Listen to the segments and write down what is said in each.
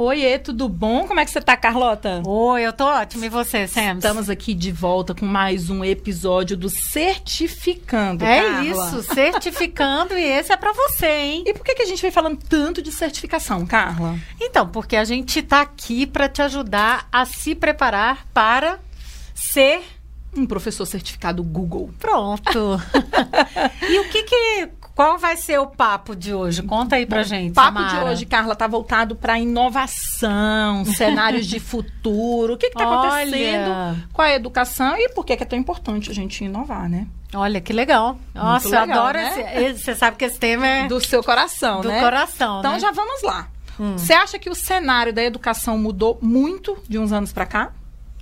Oiê, tudo bom? Como é que você tá, Carlota? Oi, eu tô ótima. E você, Sam? Estamos aqui de volta com mais um episódio do Certificando, É Carla. isso, certificando e esse é pra você, hein? E por que, que a gente vem falando tanto de certificação, Carla? Então, porque a gente tá aqui pra te ajudar a se preparar para ser Um professor certificado Google. pronto. e o que que qual vai ser o papo de hoje? Conta aí pra gente, O papo Samara. de hoje, Carla, tá voltado para inovação, cenários de futuro. O que está acontecendo com a educação e por que, que é tão importante a gente inovar, né? Olha que legal. Nossa, eu legal, adoro né? esse, Você sabe que esse tema é Do seu coração, do né? coração, Então né? já vamos lá. Você acha que o cenário da educação mudou muito de uns anos para cá?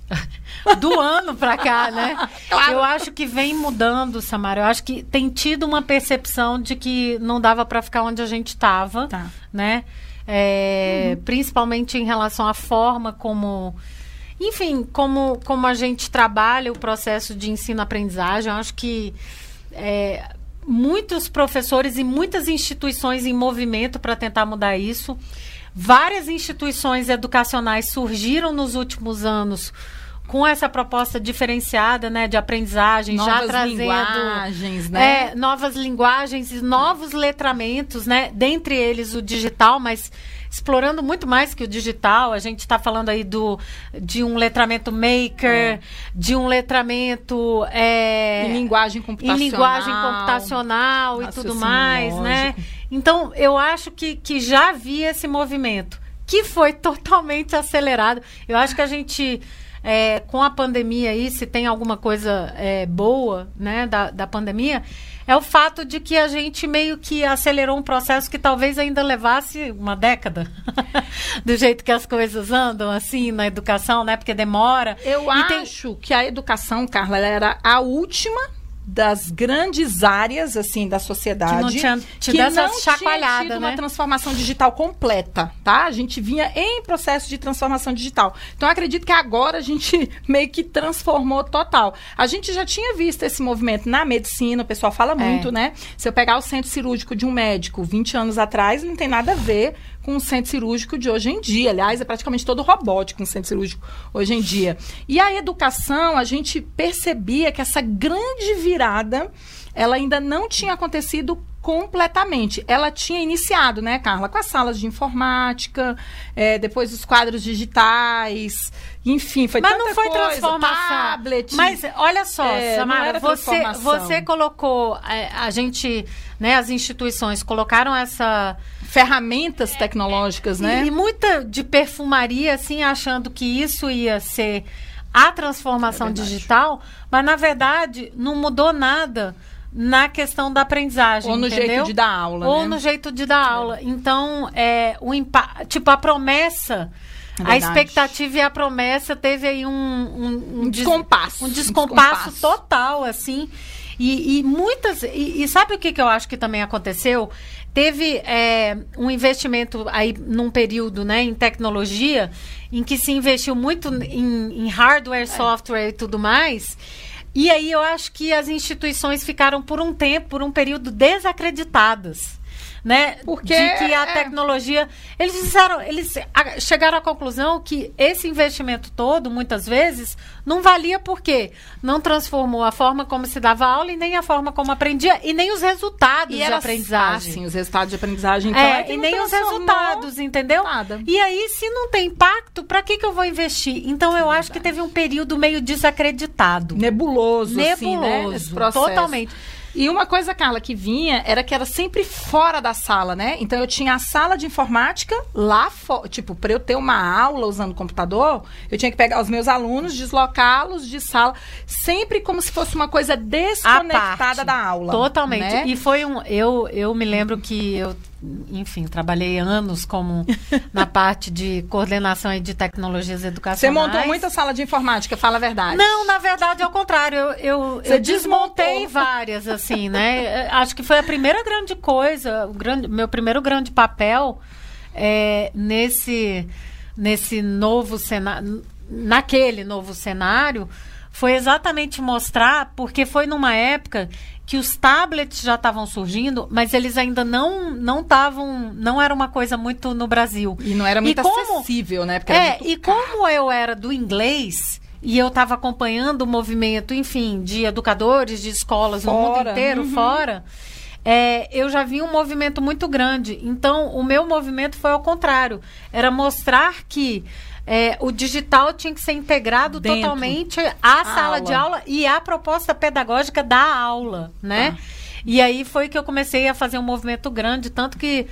do ano pra cá, né? Claro. Eu acho que vem mudando, Samara. Eu acho que tem tido uma percepção de que não dava pra ficar onde a gente estava, Tá. né? É, Principalmente em relação à forma como, enfim, como, como a gente trabalha o processo de ensino-aprendizagem. Eu acho que é, muitos professores e muitas instituições em movimento para tentar mudar isso. Várias instituições educacionais surgiram nos últimos anos com essa proposta diferenciada, né, de aprendizagem, já Novas trazendo linguagens, né? é, novas linguagens e novos letramentos, né? Dentre eles o digital, mas explorando muito mais que o digital. A gente está falando aí do, de um letramento maker, de um letramento é, Em linguagem em computacional. linguagem computacional e tudo mais, né? Então, eu acho que, que já havia esse movimento, que foi totalmente acelerado. Eu acho que a gente, é, com a pandemia aí, se tem alguma coisa é, boa, né, da, da pandemia, é o fato de que a gente meio que acelerou um processo que talvez ainda levasse uma década, do jeito que as coisas andam, assim, na educação, né? Porque demora. Eu E tem- acho que a educação, Carla, era a última das grandes áreas assim da sociedade Que não tinha tido que essa não tinha tido uma né? transformação digital completa, tá? A gente vinha em processo de transformação digital. Então eu acredito que agora a gente meio que transformou total. A gente já tinha visto esse movimento na medicina, o pessoal fala muito, né? Se eu pegar o centro cirúrgico de um médico 20 anos atrás, não tem nada a ver com o centro cirúrgico de hoje em dia. Aliás, é praticamente todo robótico um centro cirúrgico hoje em dia. E a educação, a gente percebia que essa grande virada, ela ainda não tinha acontecido completamente. Ela tinha iniciado, né, Carla, com as salas de informática, eh, depois os quadros digitais, enfim, foi Mas não foi coisa, transformação. tablet. Mas olha só, É, Samara, você, você colocou, é, a gente, né, as instituições colocaram essa ferramentas tecnológicas, né? e, e muita de perfumaria, assim, achando que isso ia ser a transformação É digital, mas na verdade não mudou nada na questão da aprendizagem, Ou no entendeu? jeito de dar aula, Ou né? no jeito de dar aula. Então, é, o tipo, a promessa, É a verdade. expectativa e a promessa teve aí um, um, Um des- descompasso. um Um descompasso descompasso. total, assim. E, e muitas. E, e sabe o que, que eu acho que também aconteceu? Teve é, um investimento aí num período, né, em tecnologia, em que se investiu muito em, em hardware, software e tudo mais. E aí eu acho que as instituições ficaram por um tempo, por um período desacreditadas. Né? Porque de que a é- tecnologia. Eles disseram, eles chegaram à conclusão que esse investimento todo, muitas vezes, não valia porque não transformou a forma como se dava aula e nem a forma como aprendia, e nem os resultados E de aprendizagem. assim, os resultados de aprendizagem, então, É, é e nem os resultados, entendeu? nada. E aí, se não tem impacto, para que, que eu vou investir? Então, eu acho que teve um período meio desacreditado. Nebuloso, assim, né? Nebuloso, Esse processo. totalmente. E uma coisa, Carla, que vinha era que era sempre fora da sala, né? Então eu tinha a sala de informática lá fora. Tipo, para eu ter uma aula usando o computador, eu tinha que pegar os meus alunos, deslocá-los de sala, sempre como se fosse uma coisa desconectada parte. da aula. Totalmente. né? E foi um. Eu, eu me lembro que eu, enfim, trabalhei anos como na parte de coordenação e de tecnologias Você educacionais. montou muita sala de informática, fala a verdade. Não, na verdade, ao contrário. Eu, eu, Você eu desmontei desmontou. várias, assim, né? Acho que foi a primeira grande coisa, o grande, meu primeiro grande papel é, nesse, nesse novo cenário, naquele novo cenário, foi exatamente mostrar, porque foi numa época que os tablets já estavam surgindo, mas eles ainda não não estavam, não era uma coisa muito no Brasil. E não era muito como, acessível, né? Porque é, e caro. como eu era do inglês e eu estava acompanhando o movimento, enfim, de educadores de escolas fora. no mundo inteiro, uhum. fora. É, eu já vi um movimento muito grande. Então, o meu movimento foi ao contrário. Era mostrar que é, o digital tinha que ser integrado Dentro. totalmente à sala aula. de aula e à proposta pedagógica da aula, né? Tá. E aí foi que eu comecei a fazer um movimento grande, tanto que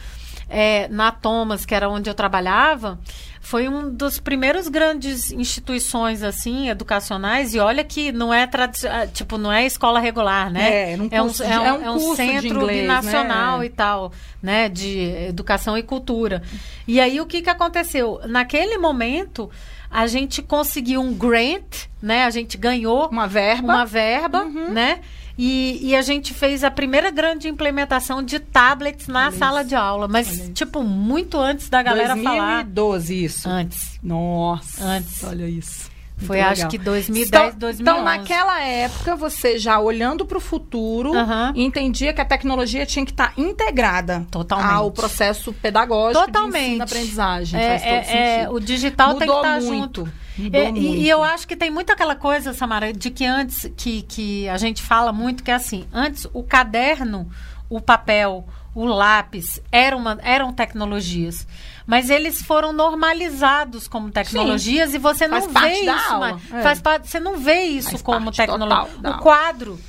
é, na Thomas, que era onde eu trabalhava, foi um dos primeiros grandes instituições assim educacionais e olha que não é ah, tipo não é escola regular né? É, um é, um, é, um, é um, é um centro inglês, nacional né? e tal né de educação e cultura. E aí o que que aconteceu? Naquele momento a gente conseguiu um grant né? A gente ganhou uma verba. uma verba uhum. né e, e, a gente fez a primeira grande implementação de tablets na Olha sala isso. de aula. Mas, tipo, muito antes da galera 2012, falar. 2012, isso. Antes. Nossa. Antes. Olha isso. Foi, legal. acho que 2010, então, 2011. Então, naquela época, você já olhando para o futuro, uhum. entendia que a tecnologia tinha que estar tá integrada Totalmente. ao processo pedagógico Totalmente. de ensino-aprendizagem. É, é, é, o digital Mudou tem que estar tá muito. junto. É, e, e, eu acho que tem muito aquela coisa, Samara, de que antes, que, que a gente fala muito, que é assim, antes o caderno, o papel, o lápis eram, uma, eram tecnologias. Mas eles foram normalizados como tecnologias Sim, e você não vê isso. Mas, é. faz parte, você não vê isso faz como tecnologia. O quadro.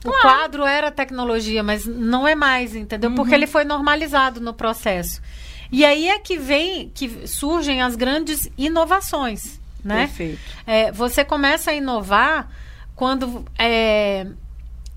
Claro. O quadro era tecnologia, mas não é mais, entendeu? Uhum. Porque ele foi normalizado no processo. E aí é que vem, que surgem as grandes inovações né? Perfeito. É, você começa a inovar quando é,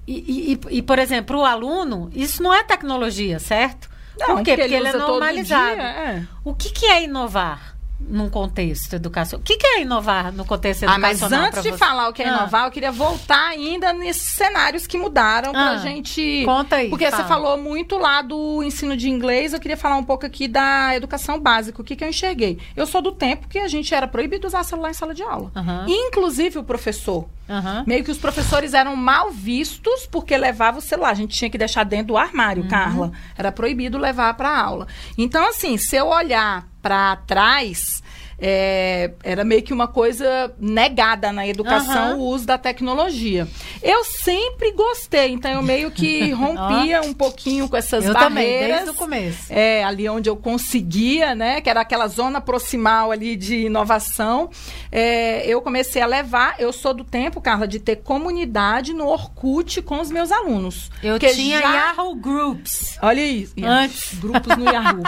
e, e, e, por exemplo, o aluno, isso não é tecnologia, certo? Não, Por quê? Porque, porque ele, ele é normalizado. Dia, é. O que, que é inovar? num contexto educacional. O que, que, é inovar no contexto educacional? Ah, mas antes de falar o que é ah. inovar, eu queria voltar ainda nesses cenários que mudaram ah. pra gente. Conta aí. Porque fala. você falou muito lá do ensino de inglês, eu queria falar um pouco aqui da educação básica. O que, que eu enxerguei? Eu sou do tempo que a gente era proibido usar celular em sala de aula. Uhum. Inclusive o professor. Uhum. Meio que os professores eram mal vistos porque levava o celular. A gente tinha que deixar dentro do armário, uhum. Carla. Era proibido levar para aula. Então, assim, se eu olhar para trás é, era meio que uma coisa negada na educação uhum. o uso da tecnologia. Eu sempre gostei, então eu meio que rompia um pouquinho com essas eu barreiras. Também, desde o começo. É, ali onde eu conseguia, né? Que era aquela zona proximal ali de inovação. É, eu comecei a levar, eu sou do tempo, Carla, de ter comunidade no Orkut com os meus alunos. Eu tinha já... Yahoo Groups. Olha isso. Antes. Grupos no Yahoo.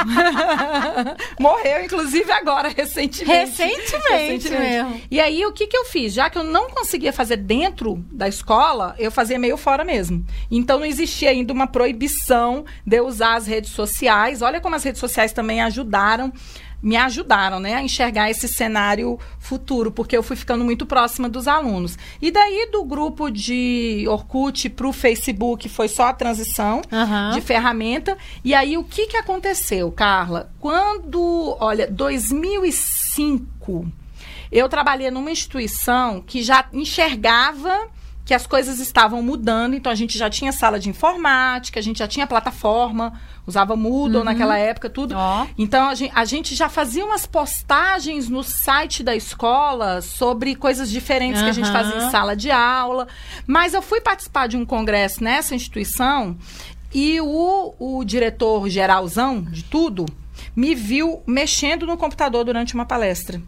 Morreu, inclusive, agora, recentemente recentemente. Recentemente, mesmo. E aí, o que, que eu fiz? Já que eu não conseguia fazer dentro da escola, eu fazia meio fora mesmo. Então, não existia ainda uma proibição de eu usar as redes sociais. Olha como as redes sociais também ajudaram me ajudaram né, a enxergar esse cenário futuro, porque eu fui ficando muito próxima dos alunos. E daí, do grupo de Orkut para o Facebook, foi só a transição uhum. de ferramenta. E aí, o que, que aconteceu, Carla? Quando, olha, 2005, eu trabalhei numa instituição que já enxergava que as coisas estavam mudando, então a gente já tinha sala de informática, a gente já tinha plataforma, usava Moodle uhum. naquela época, tudo. Oh. Então a gente, a gente, já fazia umas postagens no site da escola sobre coisas diferentes uhum. que a gente fazia em sala de aula. Mas eu fui participar de um congresso nessa instituição e o, o diretor geralzão de tudo me viu mexendo no computador durante uma palestra.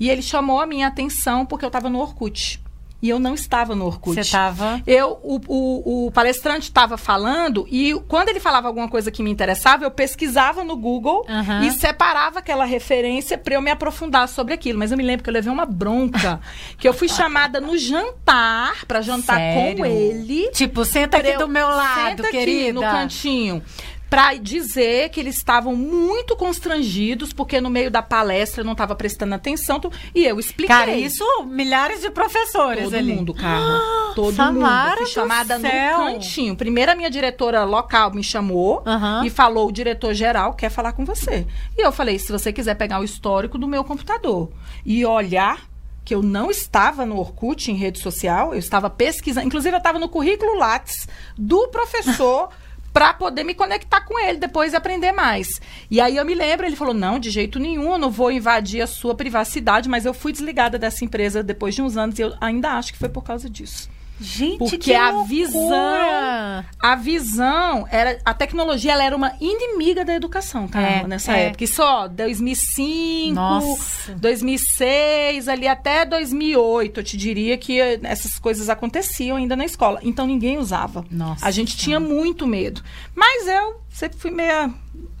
E ele chamou a minha atenção porque eu estava no Orkut. E eu não estava no Orkut. Você estava? Eu, o, o, o palestrante estava falando e quando ele falava alguma coisa que me interessava, eu pesquisava no Google uhum. e separava aquela referência para eu me aprofundar sobre aquilo. Mas eu me lembro que eu levei uma bronca, que eu fui chamada no jantar para jantar Sério? com ele. Tipo, senta aqui eu, do meu lado, senta querida. Aqui no cantinho para dizer que eles estavam muito constrangidos porque no meio da palestra não estava prestando atenção e eu expliquei. Cara, isso milhares de professores Todo ali. mundo, cara. Ah, Todo Samara mundo. Fui chamada no cantinho. Primeiro a minha diretora local me chamou uhum. e falou: o diretor geral quer falar com você. E eu falei: se você quiser pegar o histórico do meu computador e olhar que eu não estava no Orkut, em rede social, eu estava pesquisando. Inclusive, eu estava no currículo Lattes do professor. para poder me conectar com ele depois e aprender mais. E aí eu me lembro, ele falou: "Não, de jeito nenhum, eu não vou invadir a sua privacidade", mas eu fui desligada dessa empresa depois de uns anos e eu ainda acho que foi por causa disso. Gente, Porque que a loucura! visão, a visão era a tecnologia ela era uma inimiga da educação, cara, É, nessa é. época. Isso ó, 2005, Nossa. 2006, ali até 2008, eu te diria que essas coisas aconteciam ainda na escola. Então ninguém usava. Nossa a gente tinha muito medo. Mas eu sempre fui meia,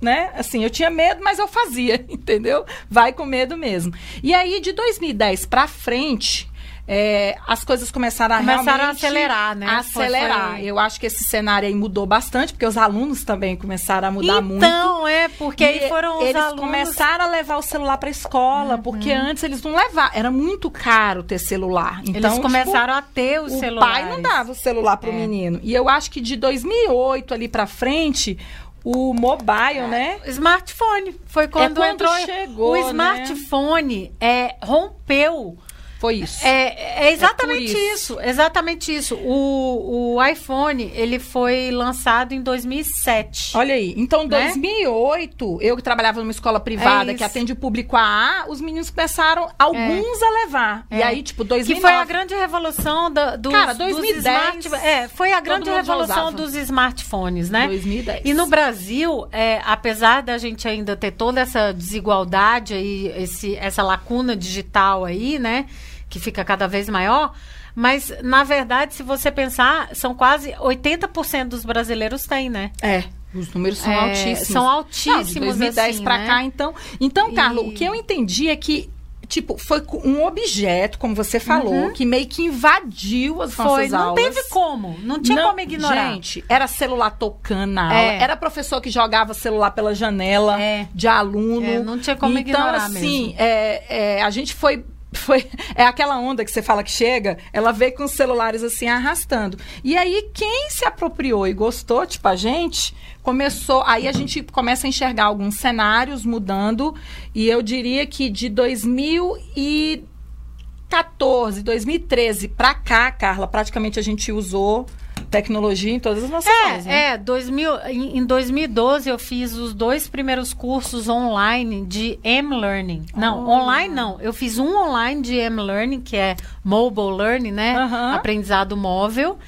né? Assim, eu tinha medo, mas eu fazia, entendeu? Vai com medo mesmo. E aí de 2010 pra frente, é, as coisas começaram a Começaram a acelerar, né? a Foi- acelerar. foi- Eu acho que esse cenário aí mudou bastante, porque os alunos também começaram a mudar muito. Então, é, porque aí E foram os eles alunos... começaram a levar o celular para escola, porque antes eles não levavam. Era muito caro ter celular. Então, Eles tipo, começaram a ter os o celulares. pai não dava o celular pro É. menino. E eu acho que de 2008 ali para frente, o mobile, né? Smartphone. Foi quando, quando entrou. chegou, o né? smartphone é, rompeu. Foi isso. É, é exatamente É por isso. Exatamente isso. O, o iPhone, ele foi lançado em 2007. Olha aí. Então, Né? 2008, eu que trabalhava numa escola privada É que isso. atende o público AA, os meninos começaram, alguns a levar. E É. aí, tipo, Que 2009... foi a grande revolução da, dos, Cara, dos 2010, smart- é, foi a grande revolução dos smartphones, né? 2010. E no Brasil, é, apesar da gente ainda ter toda essa desigualdade aí, esse, essa lacuna digital aí, né? Que fica cada vez maior. Mas, na verdade, se você pensar, são quase 80% dos brasileiros têm, né? É, os números são É, altíssimos. são Não, altíssimos, de 2010 assim, pra né? cá, então. Então, E- Carlos, o que eu entendi é que tipo, foi um objeto, como você falou, que meio que invadiu as Uhum. Foi, nossas não aulas. teve como. Não tinha Não, como ignorar. Gente, era celular tocando na É. aula. Era professor que jogava celular pela janela É. de aluno. É, não tinha como então, ignorar assim, mesmo. é, é, a gente foi. Foi, é aquela onda que você fala que chega, ela veio com os celulares assim arrastando. E aí, quem se apropriou e gostou, tipo a gente, começou. Aí a gente começa a enxergar alguns cenários mudando. E eu diria que de 2014, 2013 pra cá, Carla, praticamente a gente usou tecnologia em todas as nossas aulas. né? É, é 2000, em, em 2012 eu fiz os dois primeiros cursos online de M-Learning. Não, Olha. online não. Eu fiz um online de M-Learning, que é Mobile Learning, né? Aprendizado móvel.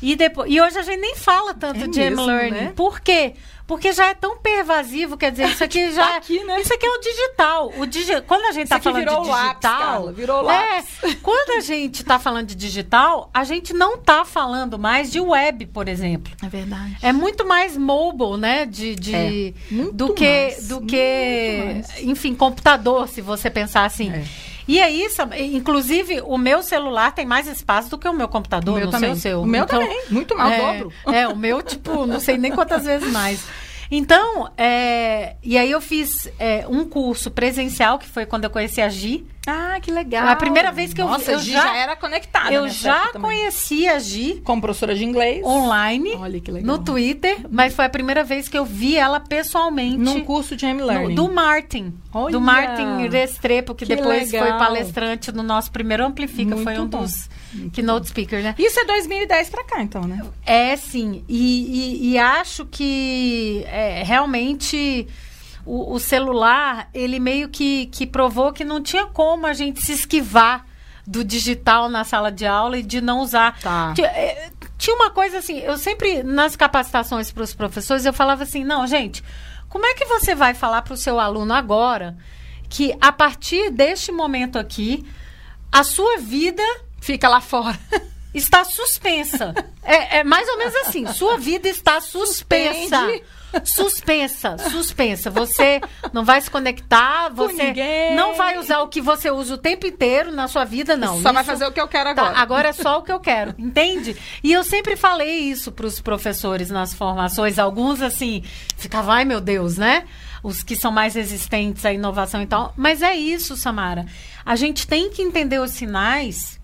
E, depois, e hoje a gente nem fala tanto É de M-Learning. né? Por quê? Porque já é tão pervasivo, quer dizer, isso aqui já. Tá aqui, né? Isso aqui é o digital. O digi... Quando a gente Isso tá aqui falando virou de lápis, digital. Carla, virou É, lápis. quando a gente tá falando de digital, a gente não tá falando mais de web, por exemplo. É verdade. É muito mais mobile, né? De, de- É, muito do que, mais, do que enfim, computador, se você pensar assim. É. E é isso, inclusive o meu celular tem mais espaço do que o meu computador, O meu não também. sei o seu. O meu Então, também, muito mais, o é, dobro. É, o meu, tipo, não sei nem quantas vezes mais. Então, é, e aí eu fiz é, um curso presencial, que foi quando eu conheci a Gi. Ah, que legal. A primeira vez que eu vi- Nossa, eu a Gi já- já, era conectada. eu nessa já época também. conheci a Gi Como professora de inglês. online Olha que legal. no Twitter, mas foi a primeira vez que eu vi ela pessoalmente. Num curso de no- M-Learning. do Martin. Olha! Do Martin Restrepo, que, Que depois foi legal. palestrante no nosso primeiro Amplifica. Muito foi um bom. dos keynote speakers, né? Isso é 2010 pra cá, então, né? É, sim. E, e- e acho que é, realmente o, o celular, ele meio que, que provou que não tinha como a gente se esquivar do digital na sala de aula e de não usar. Tá. Tinha, é, tinha uma coisa assim, eu sempre, nas capacitações para os professores, eu falava assim, não, gente, como é que você vai falar para o seu aluno agora que a partir deste momento aqui, a sua vida Fica lá fora. está suspensa. É, é mais ou menos assim. Sua vida está suspensa. Suspende. Suspensa, suspensa. Você não vai se conectar, você ninguém. não vai usar o que você usa o tempo inteiro na sua vida, não. Só vai Isso- fazer o que eu quero Tá, agora. agora é só o que eu quero, entende? E eu sempre falei isso para os professores nas formações. Alguns, assim, ficavam, ai meu Deus, né? Os que são mais resistentes à inovação e tal. Mas é isso, Samara. A gente tem que entender os sinais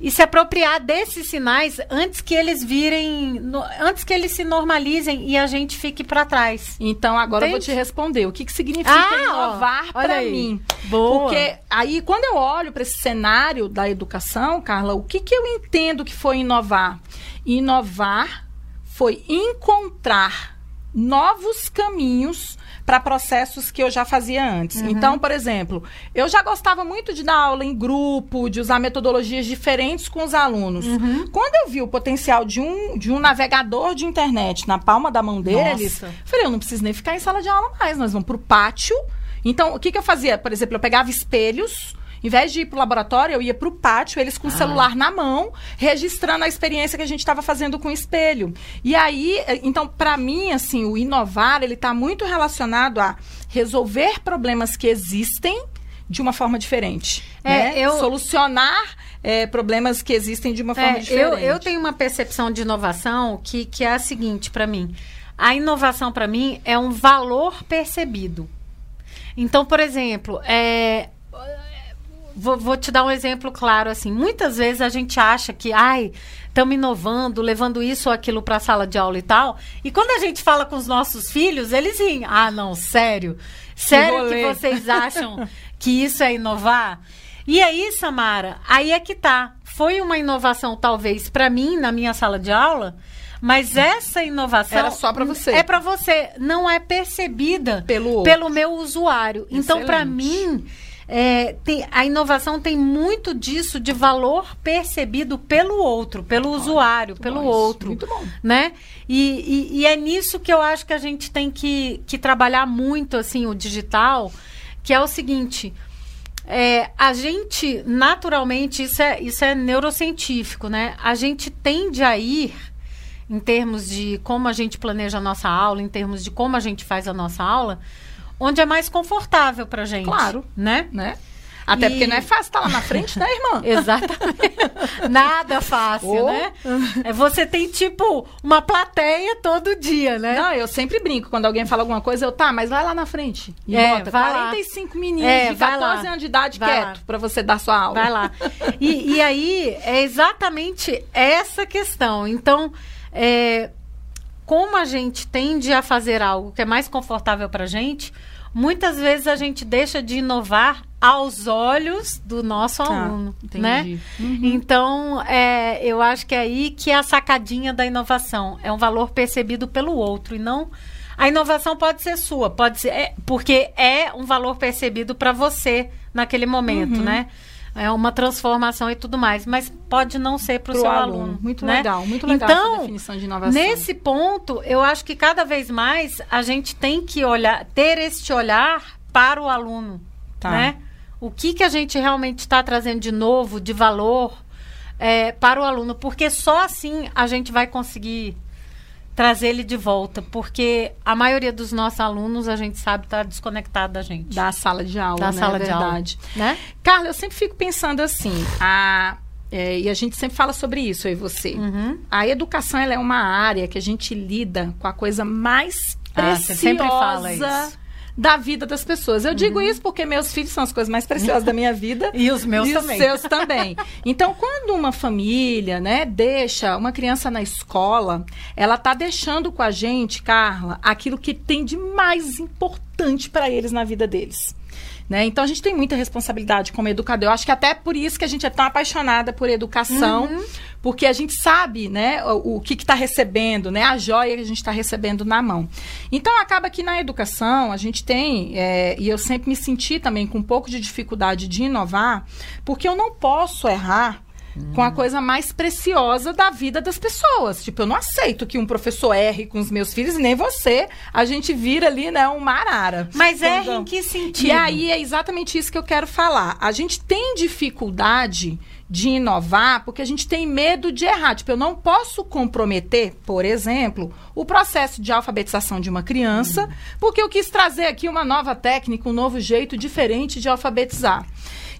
e se apropriar desses sinais antes que eles virem, no, antes que eles se normalizem e a gente fique para trás. Então agora Entende? eu vou te responder. O que, que significa ah, inovar para mim? Boa. Porque aí quando eu olho para esse cenário da educação, Carla, o que, que eu entendo que foi inovar? Inovar foi encontrar novos caminhos para processos que eu já fazia antes. Uhum. Então, por exemplo, eu já gostava muito de dar aula em grupo, de usar metodologias diferentes com os alunos. Uhum. Quando eu vi o potencial de um, de um navegador de internet na palma da mão deles, Nossa. falei, eu não preciso nem ficar em sala de aula mais, nós vamos para o pátio. Então, o que, que eu fazia? Por exemplo, eu pegava espelhos em vez de ir para o laboratório, eu ia para o pátio, eles com o ah. celular na mão, registrando a experiência que a gente estava fazendo com o espelho. E aí, eh, então, para mim, assim, o inovar, ele está muito relacionado a resolver problemas que existem de uma forma diferente. É, né? eu... Solucionar é, problemas que existem de uma forma é, diferente. Eu, eu tenho uma percepção de inovação que, que é a seguinte para mim. A inovação, para mim, é um valor percebido. Então, por exemplo, é, vou, vou, te dar um exemplo claro assim. Muitas vezes a gente acha que, ai, estamos inovando, levando isso ou aquilo para a sala de aula e tal. E quando a gente fala com os nossos filhos, eles riem. Ah, não, sério? Sério que, que vocês acham que isso é inovar? E aí, Samara, aí é que tá. Foi uma inovação, talvez, para mim, na minha sala de aula, mas essa inovação era só para você. É para você, não é percebida pelo, pelo meu usuário. Excelente. Então, para mim, é, tem, a inovação tem muito disso de valor percebido pelo outro, pelo Olha, usuário, pelo bom, outro. Muito bom. Né? E, e, e, é nisso que eu acho que a gente tem que, que trabalhar muito assim o digital, que é o seguinte. É, a gente, naturalmente, isso é, isso é neurocientífico, né? A gente tende a ir, em termos de como a gente planeja a nossa aula, em termos de como a gente faz a nossa aula, onde é mais confortável pra gente. Claro. Né? Né? Até e... porque não é fácil estar tá lá na frente, né, irmã? Exatamente. Nada fácil, oh. né? É, você tem, tipo, uma plateia todo dia, né? Não, eu sempre brinco. Quando alguém fala alguma coisa, eu, tá, mas vai lá na frente. E é, bota 45 lá. meninos é, de 14 anos de idade vai quieto para você dar sua aula. Vai lá. E, e aí, é exatamente essa questão. Então, é, como a gente tende a fazer algo que é mais confortável para a gente, muitas vezes a gente deixa de inovar aos olhos do nosso tá, aluno, né? Uhum. Então, é, eu acho que é aí que é a sacadinha da inovação. É um valor percebido pelo outro e não... A inovação pode ser sua, pode ser... É, porque é um valor percebido para você naquele momento, uhum. né? É uma transformação e tudo mais, mas pode não ser para o seu aluno. aluno. Muito né? legal, muito legal então, essa definição de inovação. Nesse ponto, eu acho que cada vez mais a gente tem que olhar, ter este olhar para o aluno, tá. né? O que que a gente realmente está trazendo de novo, de valor é, para o aluno, porque só assim a gente vai conseguir trazer ele de volta, porque a maioria dos nossos alunos, a gente sabe, está desconectado da gente. Da sala de aula, da né? sala é de aula. Né? Carla, eu sempre fico pensando assim, a, é, e a gente sempre fala sobre isso, eu e você. Uhum. A educação, ela é uma área que a gente lida com a coisa mais preciosa... Ah, sempre fala isso da vida das pessoas. Eu uhum. digo isso porque meus filhos são as coisas mais preciosas da minha vida. E os meus e também. os seus também. Então, quando uma família, né, deixa uma criança na escola, ela tá deixando com a gente, Carla, aquilo que tem de mais importante para eles na vida deles. Né? Então a gente tem muita responsabilidade como educador. Eu acho que até por isso que a gente é tão apaixonada por educação, uhum. porque a gente sabe né, o, o que está recebendo, né, a joia que a gente está recebendo na mão. Então acaba que na educação a gente tem, é, e eu sempre me senti também com um pouco de dificuldade de inovar, porque eu não posso errar com a coisa mais preciosa da vida das pessoas. Tipo, eu não aceito que um professor erre com os meus filhos, nem você. A gente vira ali, né, uma arara. Mas erre em que sentido? E aí é exatamente isso que eu quero falar. A gente tem dificuldade de inovar porque a gente tem medo de errar. Tipo, eu não posso comprometer, por exemplo, o processo de alfabetização de uma criança, uhum. porque eu quis trazer aqui uma nova técnica, um novo jeito diferente de alfabetizar.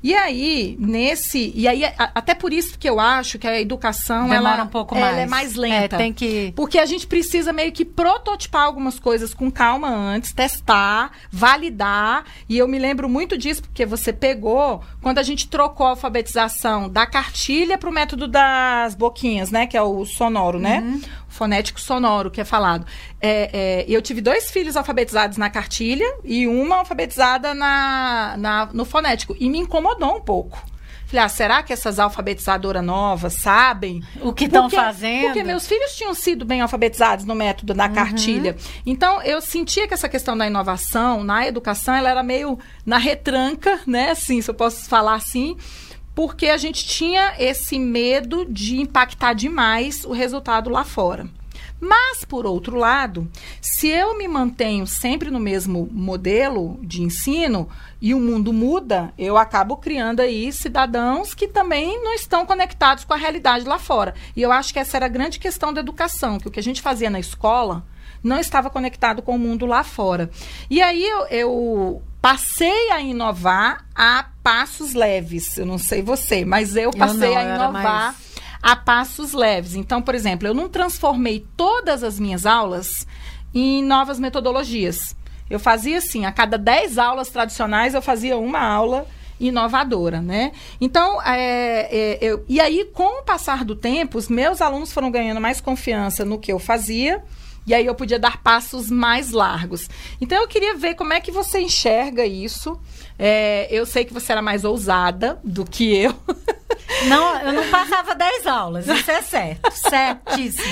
E aí, nesse. E aí, a, até por isso que eu acho que a educação. Demora ela, um pouco ela mais. é mais lenta. É, tem que. Porque a gente precisa meio que prototipar algumas coisas com calma antes, testar, validar. E eu me lembro muito disso, porque você pegou, quando a gente trocou a alfabetização da cartilha para o método das boquinhas, né? Que é o sonoro, né? Uhum. Fonético sonoro, que é falado. É, é, eu tive dois filhos alfabetizados na cartilha e uma alfabetizada na, na, no fonético. E me incomodou um pouco. Falei, ah, será que essas alfabetizadoras novas sabem O que estão fazendo? Porque meus filhos tinham sido bem alfabetizados no método da cartilha. Então, eu sentia que essa questão da inovação na educação, ela era meio na retranca, né? Assim, se eu posso falar assim. Porque a gente tinha esse medo de impactar demais o resultado lá fora. Mas, por outro lado, se eu me mantenho sempre no mesmo modelo de ensino e o mundo muda, eu acabo criando aí cidadãos que também não estão conectados com a realidade lá fora. E eu acho que essa era a grande questão da educação, que o que a gente fazia na escola não estava conectado com o mundo lá fora. E aí eu, eu passei a inovar a passos leves. Eu não sei você, mas eu passei não, a eu inovar a passos leves. Então, por exemplo, eu não transformei todas as minhas aulas em novas metodologias. Eu fazia assim, a cada 10 aulas tradicionais, eu fazia uma aula inovadora, né? Então, é, é, eu- e aí, com o passar do tempo, os meus alunos foram ganhando mais confiança no que eu fazia, e aí eu podia dar passos mais largos. Então, eu queria ver como é que você enxerga isso. É, eu sei que você era mais ousada do que eu. Não, eu não passava 10 aulas, isso é certo. Certíssimo.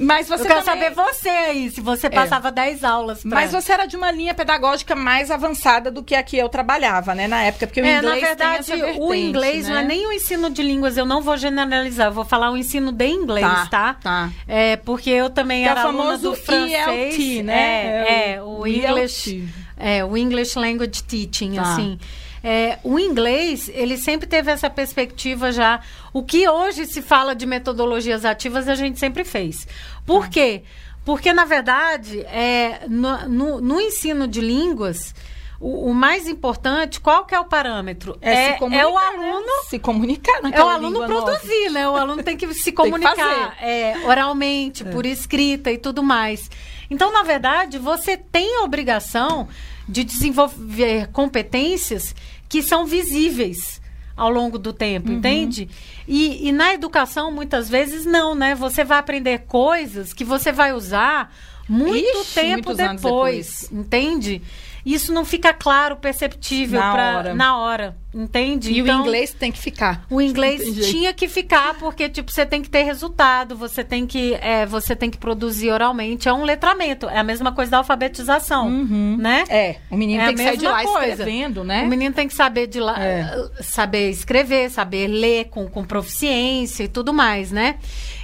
Mas você eu quero também- saber você aí, se você passava 10 aulas. Pra... Mas você era de uma linha pedagógica mais avançada do que a que eu trabalhava, né, na época, porque o É, inglês na verdade, o inglês né? não é nem o ensino de línguas, eu não vou generalizar, eu vou falar o ensino de inglês, Tá, tá? tá. É, porque eu também Que é o era famoso do francês. ELT, né? É, É é, o o English, ELT. É, o English Language Teaching, Tá. assim. É, o inglês, ele sempre teve essa perspectiva já. O que hoje se fala de metodologias ativas, a gente sempre fez. Por Tá. quê? Porque, na verdade, é, no, no- no ensino de línguas, o, o mais importante, qual que é o parâmetro? É, se comunicar, o aluno né? se comunicar é o aluno língua nova. produzir, né? O aluno tem que se que comunicar fazer. é, oralmente, por escrita e tudo mais. Então, na verdade, você tem a obrigação de desenvolver competências que são visíveis ao longo do tempo, entende? E, e na educação, muitas vezes, não, né? Você vai aprender coisas que você vai usar muito Ixi, tempo anos depois, entende? Isso não fica claro, perceptível Na pra- hora. na hora, entende? E Então- o inglês tem que ficar. o inglês tinha que ficar, porque, tipo, você tem que ter resultado, você tem que, é, você tem que produzir oralmente. É um letramento. É a mesma coisa da alfabetização, né? É, o menino É tem que sair de lá coisa. escrevendo, né? O menino tem que saber de lá, É. saber escrever, saber ler com, com proficiência e tudo mais, né?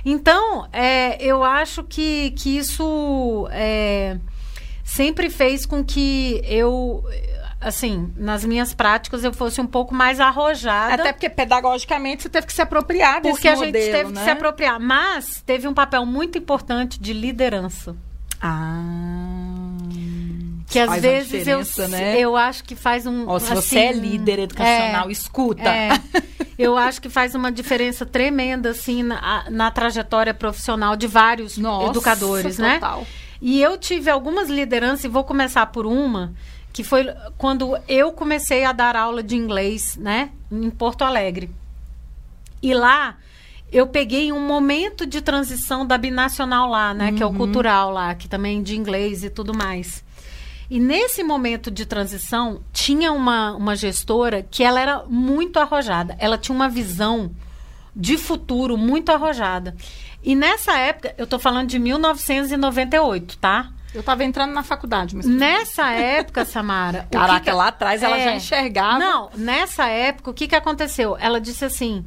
Então, é, eu acho que, que isso é, sempre fez com que eu, assim, nas minhas práticas, eu fosse um pouco mais arrojada. Até porque pedagogicamente você teve que se apropriar desse Porque a modelo, gente teve né? que se apropriar. Mas teve um papel muito importante de liderança. Ah. Que às vezes eu, né? eu acho que faz um. Ó, se assim, você é líder educacional, é, escuta. é. eu acho que faz uma diferença tremenda, assim, na, na trajetória profissional de vários Nossa, educadores, né? total. E eu tive algumas lideranças, e vou começar por uma, que foi quando eu comecei a dar aula de inglês, né, em Porto Alegre. E lá eu peguei um momento de transição da binacional lá, né, que é o cultural lá, que também é de inglês e tudo mais. E nesse momento de transição, tinha uma, uma gestora que ela era muito arrojada. Ela tinha uma visão de futuro muito arrojada. E nessa época, eu tô falando de 1998, tá? Eu tava entrando na faculdade, mas... Nessa época, Samara. o que Caraca, que- lá atrás ela É. já enxergava. Não, nessa época, o que, que aconteceu? Ela disse assim: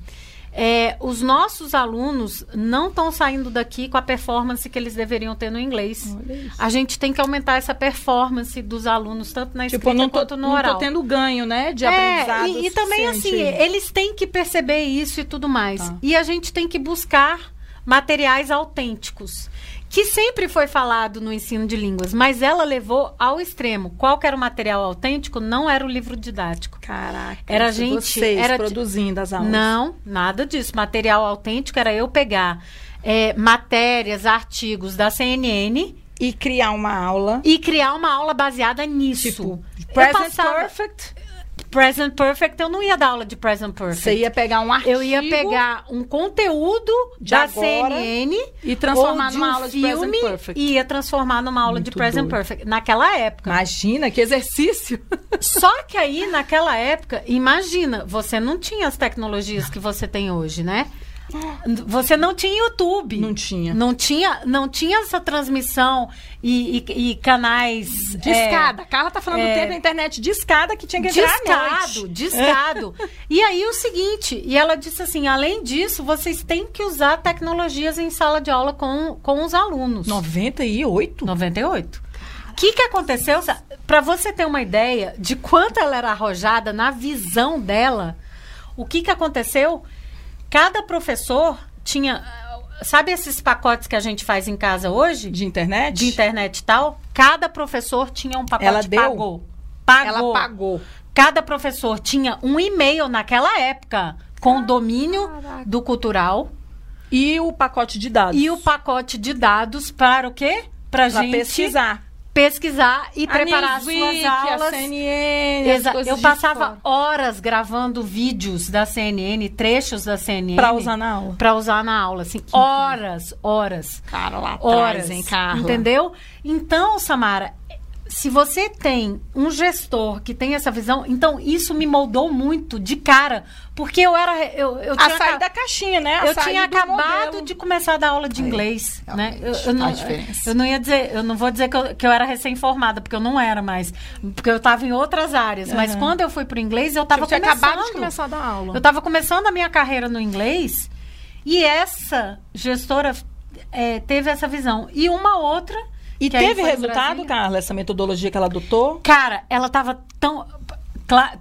é, os nossos alunos não estão saindo daqui com a performance que eles deveriam ter no inglês. A gente tem que aumentar essa performance dos alunos, tanto na escrita Tipo, não tô, quanto no não oral. tô tendo ganho, né? De É, aprendizado. e, e também assim, eles têm que perceber isso e tudo mais. Tá. E a gente tem que buscar materiais autênticos. Que sempre foi falado no ensino de línguas, mas ela levou ao extremo. Qual era o material autêntico? Não era o livro didático. Caraca. Era a gente- era produzindo as aulas. Não, nada disso. Material autêntico era eu pegar é, matérias, artigos da CNN E criar uma aula. e criar uma aula baseada nisso. Tipo, present passava- perfect. Present Perfect, eu não ia dar aula de Present Perfect. Você ia pegar um artigo. Eu ia pegar um conteúdo da CNN e transformar de numa um aula de Present Perfect. e ia transformar numa aula de Muito Present doido. Perfect. Naquela época. Imagina que exercício. Só que aí, naquela época, imagina, você não tinha as tecnologias que você tem hoje, né? Você não tinha YouTube. Não tinha. Não tinha, não tinha essa transmissão e, e- e canais. De é, escada. A Carla tá falando do é. tempo da internet de escada que tinha que entrar Discado, discado. e aí o seguinte, e ela disse assim, além disso, vocês têm que usar tecnologias em sala de aula com, com os alunos. 98? 98. O que, que aconteceu? Para você ter uma ideia de quanto ela era arrojada na visão dela, o que, que aconteceu? Cada professor tinha. Sabe esses pacotes que a gente faz em casa hoje? De internet? De internet e tal? Cada professor tinha um pacote Ela deu? pagou. Pagou. Ela pagou. Cada professor tinha um e-mail naquela época com o domínio do cultural E o pacote de dados. e o pacote de dados para o quê? Para gente pesquisar. Pesquisar e A preparar Newsweek, suas aulas. A CNN, as Exa- Eu passava horas gravando vídeos da CNN, trechos da CNN. Pra usar na aula. Pra usar na aula, assim. Horas, horas. Cara, lá Horas, atrás, hein, Carla? entendeu? Então, Samara, se você tem um gestor que tem essa visão, então isso me moldou muito de cara, porque eu era eu, eu A sair da caixinha, né? A eu tinha do acabado modelo. de começar a dar aula de inglês, né? Eu, eu não, eu não ia dizer, eu não vou dizer que eu, que eu era recém-formada, porque eu não era mais, porque eu estava em outras áreas. Mas Aham. quando eu fui para o inglês, eu estava começando. acabado de começar a dar aula. Eu estava começando a minha carreira no inglês e essa gestora é, teve essa visão. E uma outra. E que teve resultado. Carla, essa metodologia que ela adotou? Cara, ela tava tão.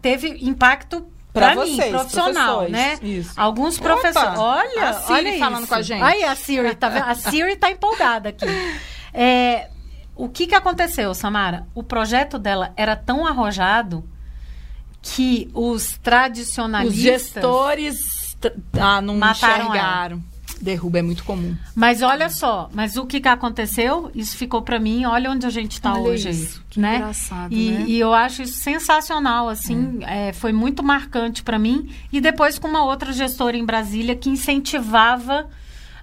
teve impacto pra mim, vocês, profissional, né? isso. Alguns professores. Olha, a Siri olha falando isso. com a gente. Aí a Siri, tá vendo? A Siri tá empolgada aqui. É, o que que aconteceu, Samara? O projeto dela era tão arrojado que os Os tradicionalistas. gestores t- ah, não Mataram enxergaram. Derruba é muito comum. Mas olha só, mas o que, que aconteceu? Isso ficou pra mim, olha onde a gente está hoje isso, que né? engraçado, e, né? e eu acho isso sensacional, assim, é, foi muito marcante pra mim. E depois com uma outra gestora em Brasília que incentivava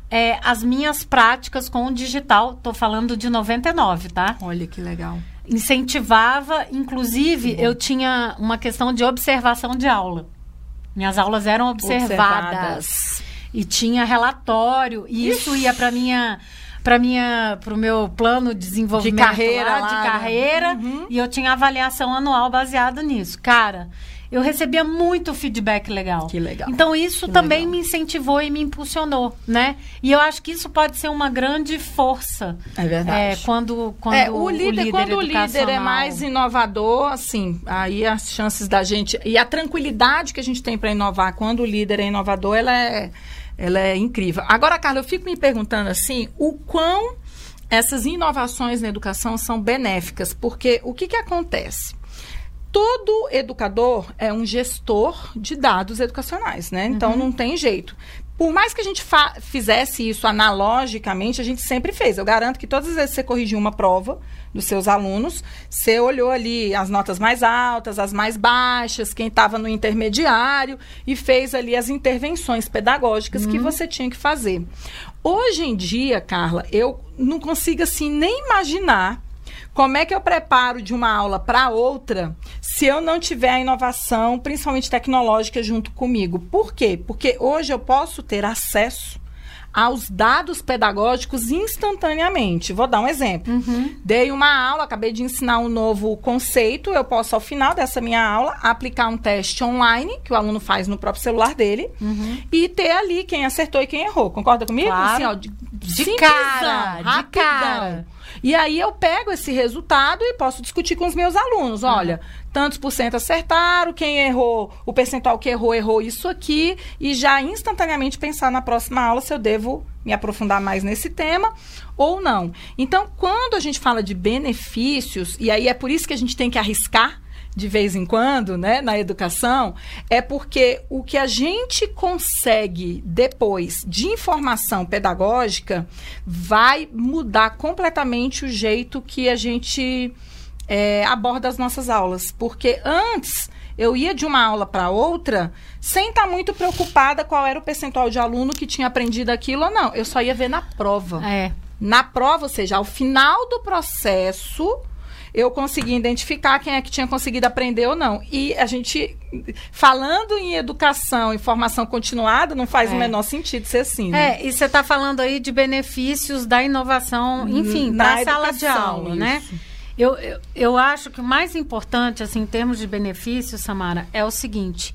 é, as minhas práticas com o digital. Tô falando de 99, tá? Olha que legal. Incentivava, inclusive, eu tinha uma questão de observação de aula. Minhas aulas eram observadas e tinha relatório e isso ia para minha para minha para o meu plano de desenvolvimento De carreira lá, lá, de né? carreira Uhum. e eu tinha avaliação anual baseado nisso cara eu recebia muito feedback legal Que legal. então isso Que também legal. me incentivou e me impulsionou né e eu acho que isso pode ser uma grande força É verdade. é, quando quando é, o líder, quando o líder é mais inovador, assim, aí as chances da gente e a tranquilidade que a gente tem para inovar quando o líder é inovador, ela é, ela é incrível. Agora, Carla, eu fico me perguntando assim, o quão essas inovações na educação são benéficas, porque o que que acontece? todo educador é um gestor de dados educacionais, né? Então não tem jeito. Por mais que a gente fizesse isso analogicamente, a gente sempre fez. Eu garanto que todas as vezes que você corrigiu uma prova dos seus alunos, você olhou ali as notas mais altas, as mais baixas, quem estava no intermediário e fez ali as intervenções pedagógicas que você tinha que fazer. Hoje em dia, Carla, eu não consigo assim nem imaginar como é que eu preparo de uma aula para outra se eu não tiver a inovação, principalmente tecnológica, junto comigo? Por quê? Porque hoje eu posso ter acesso aos dados pedagógicos instantaneamente. Vou dar um exemplo. Dei uma aula, acabei de ensinar um novo conceito, eu posso, ao final dessa minha aula, aplicar um teste online, que o aluno faz no próprio celular dele, e ter ali quem acertou e quem errou. Concorda comigo? Claro. Assim, ó, de, De cara, de rapidão. cara. E aí eu pego esse resultado e posso discutir com os meus alunos. Olha, tantos por cento acertaram, quem errou, o percentual que errou, errou isso aqui, e já instantaneamente pensar na próxima aula se eu devo me aprofundar mais nesse tema ou não. Então, quando a gente fala de benefícios, e aí é por isso que a gente tem que arriscar de vez em quando, né, na educação, é porque o que a gente consegue depois de informação pedagógica vai mudar completamente o jeito que a gente é, aborda as nossas aulas. Porque antes eu ia de uma aula para outra sem estar tá muito preocupada qual era o percentual de aluno que tinha aprendido aquilo ou não. Eu só ia ver na prova. É. Na prova, ou seja, ao final do processo, eu consegui identificar quem é que tinha conseguido aprender ou não. E a gente, falando em educação e formação continuada, não faz é. o menor sentido ser assim. Né? É, e você está falando aí de benefícios da inovação, enfim, para a sala de aula, né? isso. né? Eu, eu, eu acho que o mais importante, assim, em termos de benefícios, Samara, é o seguinte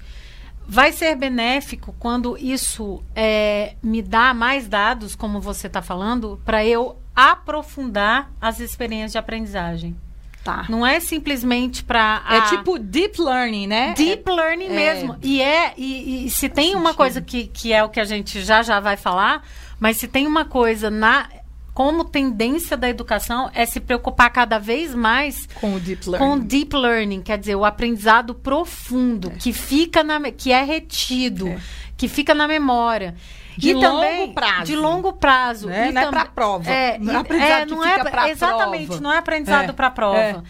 vai ser benéfico quando isso é, me dá mais dados, como você está falando, para eu aprofundar as experiências de aprendizagem. Tá. Não é simplesmente para É tipo deep learning, né? Deep é, learning é, mesmo. E é e, e se tem uma coisa que, que é o que a gente já já vai falar, mas se tem uma coisa na como tendência da educação é se preocupar cada vez mais com o deep learning. Com deep learning, quer dizer, o aprendizado profundo, é. que fica na que é retido, é. que fica na memória. De e longo também, prazo. De longo prazo. Né? E não é para prova. É, não é aprendizado é, não é, pra Exatamente, prova. não é aprendizado é, para prova. É.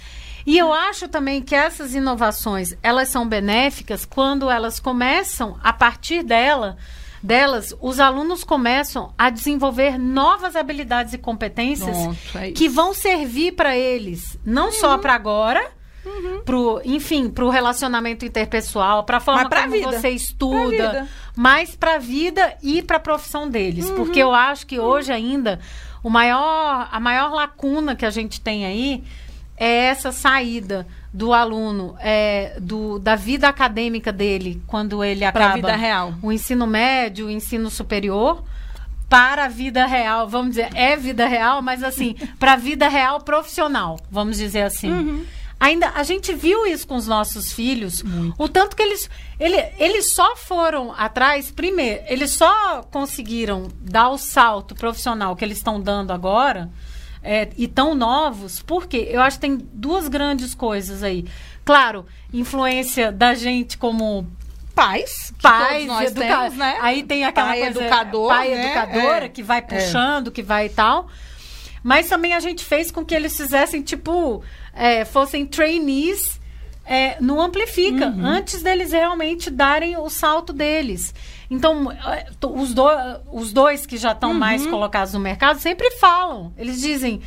E eu acho também que essas inovações, elas são benéficas quando elas começam, a partir dela, delas, os alunos começam a desenvolver novas habilidades e competências Pronto, é que vão servir para eles, não uhum. só para agora, Uhum. Pro, enfim, para o relacionamento interpessoal, para a forma como vida. você estuda, pra mas para a vida e para a profissão deles. Uhum. Porque eu acho que hoje ainda o maior, a maior lacuna que a gente tem aí é essa saída do aluno é, do, da vida acadêmica dele quando ele acaba vida real. o ensino médio, o ensino superior para a vida real, vamos dizer, é vida real, mas assim, para a vida real profissional, vamos dizer assim. Uhum. Ainda a gente viu isso com os nossos filhos, Muito. o tanto que eles ele, eles só foram atrás, primeiro, eles só conseguiram dar o salto profissional que eles estão dando agora é, e tão novos, porque eu acho que tem duas grandes coisas aí. Claro, influência da gente como pais, pais, educa... temos, né? Aí tem aquela pai coisa, educador, pai né? educadora é. que vai puxando, é. que vai e tal. Mas também a gente fez com que eles fizessem tipo, é, fossem trainees é, no Amplifica, uhum. antes deles realmente darem o salto deles. Então, é, os, do, os dois que já estão uhum. mais colocados no mercado sempre falam. Eles dizem.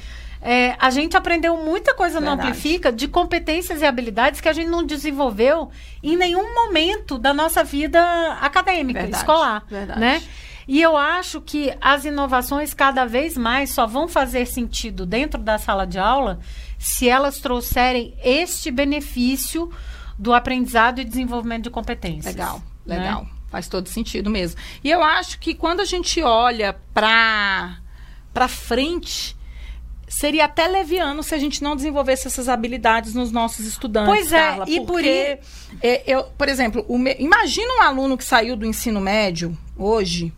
É, a gente aprendeu muita coisa Verdade. no Amplifica de competências e habilidades que a gente não desenvolveu em nenhum momento da nossa vida acadêmica, Verdade. escolar. Verdade. Né? E eu acho que as inovações cada vez mais só vão fazer sentido dentro da sala de aula se elas trouxerem este benefício do aprendizado e desenvolvimento de competências. Legal, né? legal. Né? Faz todo sentido mesmo. E eu acho que quando a gente olha para para frente, seria até leviano se a gente não desenvolvesse essas habilidades nos nossos estudantes. Pois é, Carla, e por é, eu, por exemplo, me, imagina um aluno que saiu do ensino médio hoje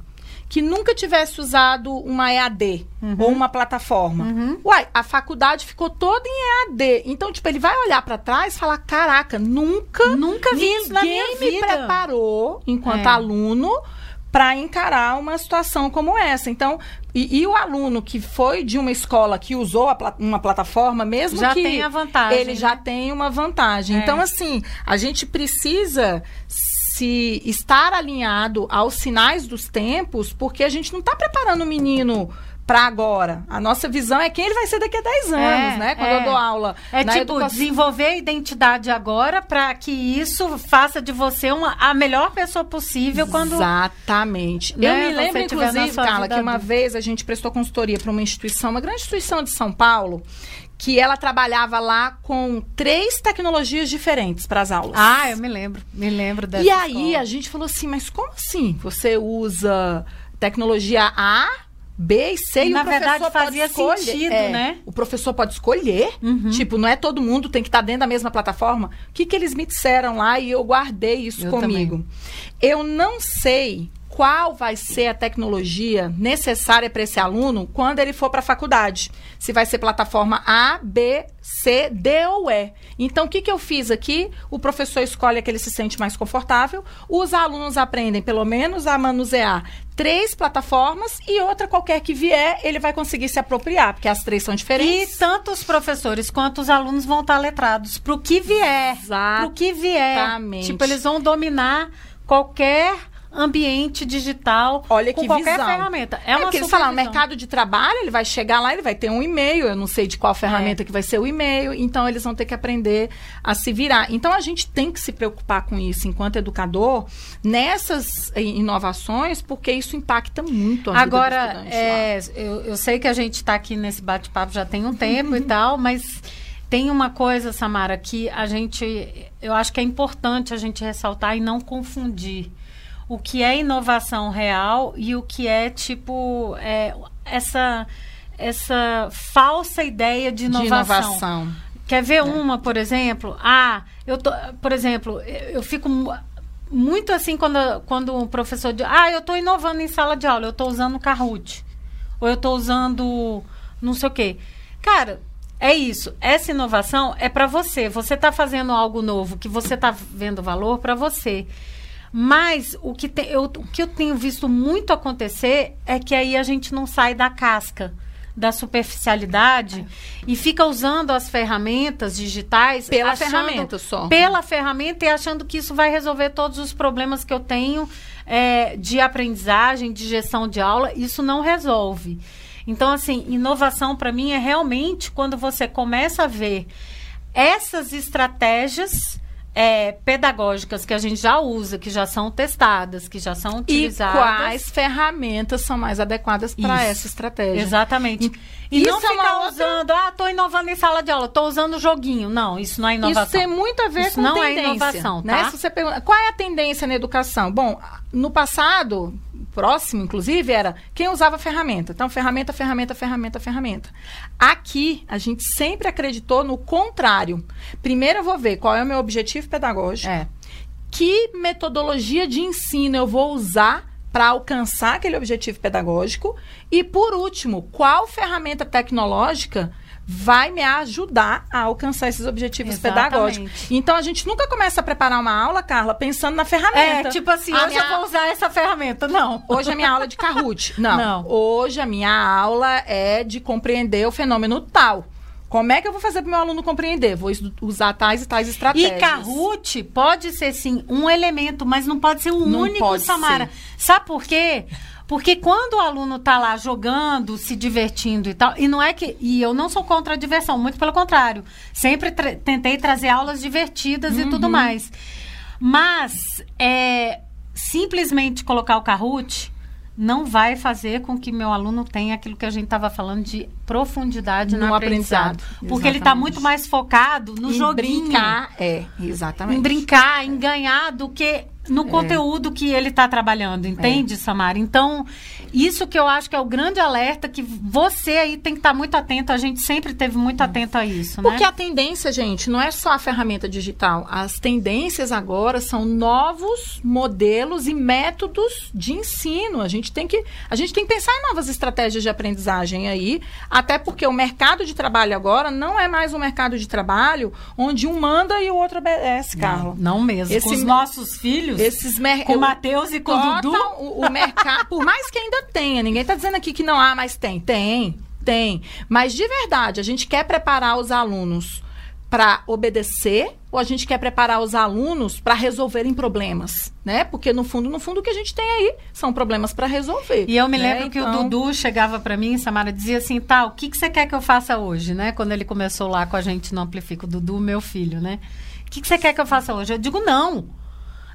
que nunca tivesse usado uma EAD uhum. ou uma plataforma. Uhum. Uai, a faculdade ficou toda em EAD. Então, tipo, ele vai olhar para trás e falar: caraca, nunca, nunca vi isso na minha me vida. preparou enquanto é. aluno para encarar uma situação como essa. Então, e, e, o aluno que foi de uma escola que usou uma plataforma, mesmo já que tem a vantagem, ele né? já tem uma vantagem. É. Então, assim, a gente precisa se estar alinhado aos sinais dos tempos, porque a gente não está preparando o menino para agora. A nossa visão é quem ele vai ser daqui a 10 anos, é, né? Quando é. eu dou aula. É tipo educação... desenvolver a identidade agora para que isso faça de você uma, a melhor pessoa possível quando. Exatamente. Né? Eu me lembro, inclusive, Carla, que uma vez a gente prestou consultoria para uma instituição, uma grande instituição de São Paulo, que ela trabalhava lá com três tecnologias diferentes para as aulas. Ah, eu me lembro, me lembro dessa. E aí escola. a gente falou assim, mas como assim? Você usa tecnologia A, B e C e, e na verdade fazia sentido, é, né? O professor pode escolher, uhum. tipo, não é todo mundo tem que estar tá dentro da mesma plataforma. O que que eles me disseram lá e eu guardei isso eu comigo. Também. Eu não sei qual vai ser a tecnologia necessária para esse aluno quando ele for para a faculdade. Se vai ser plataforma A, B, C, D ou E. Então, o que, que eu fiz aqui? O professor escolhe a que ele se sente mais confortável, os alunos aprendem pelo menos a manusear três plataformas e outra qualquer que vier, ele vai conseguir se apropriar, porque as três são diferentes. E tanto os professores quanto os alunos vão estar letrados para o que vier. Para o que vier. Exatamente. Tipo, eles vão dominar qualquer ambiente digital Olha com que qualquer visão. ferramenta. É, É, uma porque falam, no supervisão. mercado de trabalho, ele vai chegar lá, ele vai ter um e-mail, eu não sei de qual ferramenta que vai ser o e-mail, então eles vão ter que aprender a se virar. Então a gente tem que se preocupar com isso enquanto educador, nessas inovações, porque isso impacta muito a vida do Agora, estudante lá. é, eu, eu sei que a gente está aqui nesse bate-papo já tem um tempo e tal, mas tem uma coisa, Samara, que a gente, eu acho que é importante a gente ressaltar e não confundir o que é inovação real e o que é tipo é, essa essa falsa ideia de de inovação. inovação. Quer ver uma, por exemplo? Ah, eu tô, por exemplo, eu fico mu- muito assim quando, quando o professor diz, ah, eu estou inovando em sala de aula, eu estou usando Kahoot. Ou eu estou usando não sei o quê. Cara, é isso. Essa inovação é para você. Você está fazendo algo novo que você está vendo valor para você. Mas o que, te- eu, o que eu tenho visto muito acontecer é que aí a gente não sai da casca, da superficialidade e fica usando as ferramentas digitais Pela achando- ferramenta só. Pela ferramenta e achando que isso vai resolver todos os problemas que eu tenho é, de aprendizagem, de gestão de aula. Isso não resolve. Então, assim, inovação para mim é realmente quando você começa a ver essas estratégias é, pedagógicas que a gente já usa, que já são testadas, que já são E utilizadas. quais ferramentas são mais adequadas para essa estratégia? Exatamente. E Isso não é ficar outra- usando, ah, tô inovando em sala de aula, tô usando joguinho. Não, isso não é inovação. Isso tem muito a ver Isso com não é tendência. inovação, né? tá? Se você pergunta, qual é a tendência na educação? Bom, no passado, próximo, inclusive, era quem usava ferramenta. Então, ferramenta, ferramenta, ferramenta, ferramenta. Aqui, a gente sempre acreditou no contrário. Primeiro eu vou ver qual é o meu objetivo pedagógico. É. Que metodologia de ensino eu vou usar para alcançar aquele objetivo pedagógico? E, por último, qual ferramenta tecnológica vai me ajudar a alcançar esses objetivos Exatamente. pedagógicos? Então, a gente nunca começa a preparar uma aula, Carla, pensando na ferramenta. É, tipo assim, A hoje minha- eu vou usar essa ferramenta. Não. Hoje a minha aula é de Kahoot. Não. Não. Hoje a minha aula é de compreender o fenômeno tal. Como é que eu vou fazer para o meu aluno compreender? Vou usar tais e tais estratégias. E Kahoot pode ser, sim, um elemento, mas não pode ser o Não único, Samara. Sabe por quê? Porque quando o aluno tá lá jogando, se divertindo e tal, e não é que. E eu não sou contra a diversão, muito pelo contrário. Sempre tra- tentei trazer aulas divertidas e Uhum. tudo mais. Mas é, simplesmente colocar o Kahoot não vai fazer com que meu aluno tenha aquilo que a gente estava falando de profundidade no, No aprendizado. aprendizado, Porque ele está muito mais focado no Em joguinho brincar. É, exatamente. em brincar, em ganhar do que no conteúdo que ele está trabalhando, entende, Samara? Então, isso que eu acho que é o grande alerta que você aí tem que estar muito atento. A gente sempre teve muito atento a isso, Porque né? a tendência, gente, não é só a ferramenta digital. As tendências agora são novos modelos e métodos de ensino. A gente tem que, a gente tem que pensar em novas estratégias de aprendizagem aí, até porque o mercado de trabalho agora não é mais um mercado de trabalho onde um manda e o outro obedece, Carla. Não mesmo. Esse com os nossos filhos, Esses com o eu- Matheus e com o Dudu. O, o mercado, por mais que ainda tenha, ninguém está dizendo aqui que não há, mas tem. Tem, tem. Mas de verdade, a gente quer preparar os alunos para obedecer ou a gente quer preparar os alunos para resolverem problemas, né? Porque no fundo, no fundo o que a gente tem aí são problemas para resolver. E eu me né? lembro que o Então, Dudu chegava para mim, Samara, dizia assim, tá, o que, que você quer que eu faça hoje, né? Quando ele começou lá com a gente no Amplifica, o Dudu, meu filho, né? O que, que você quer que eu faça hoje? Eu digo, não.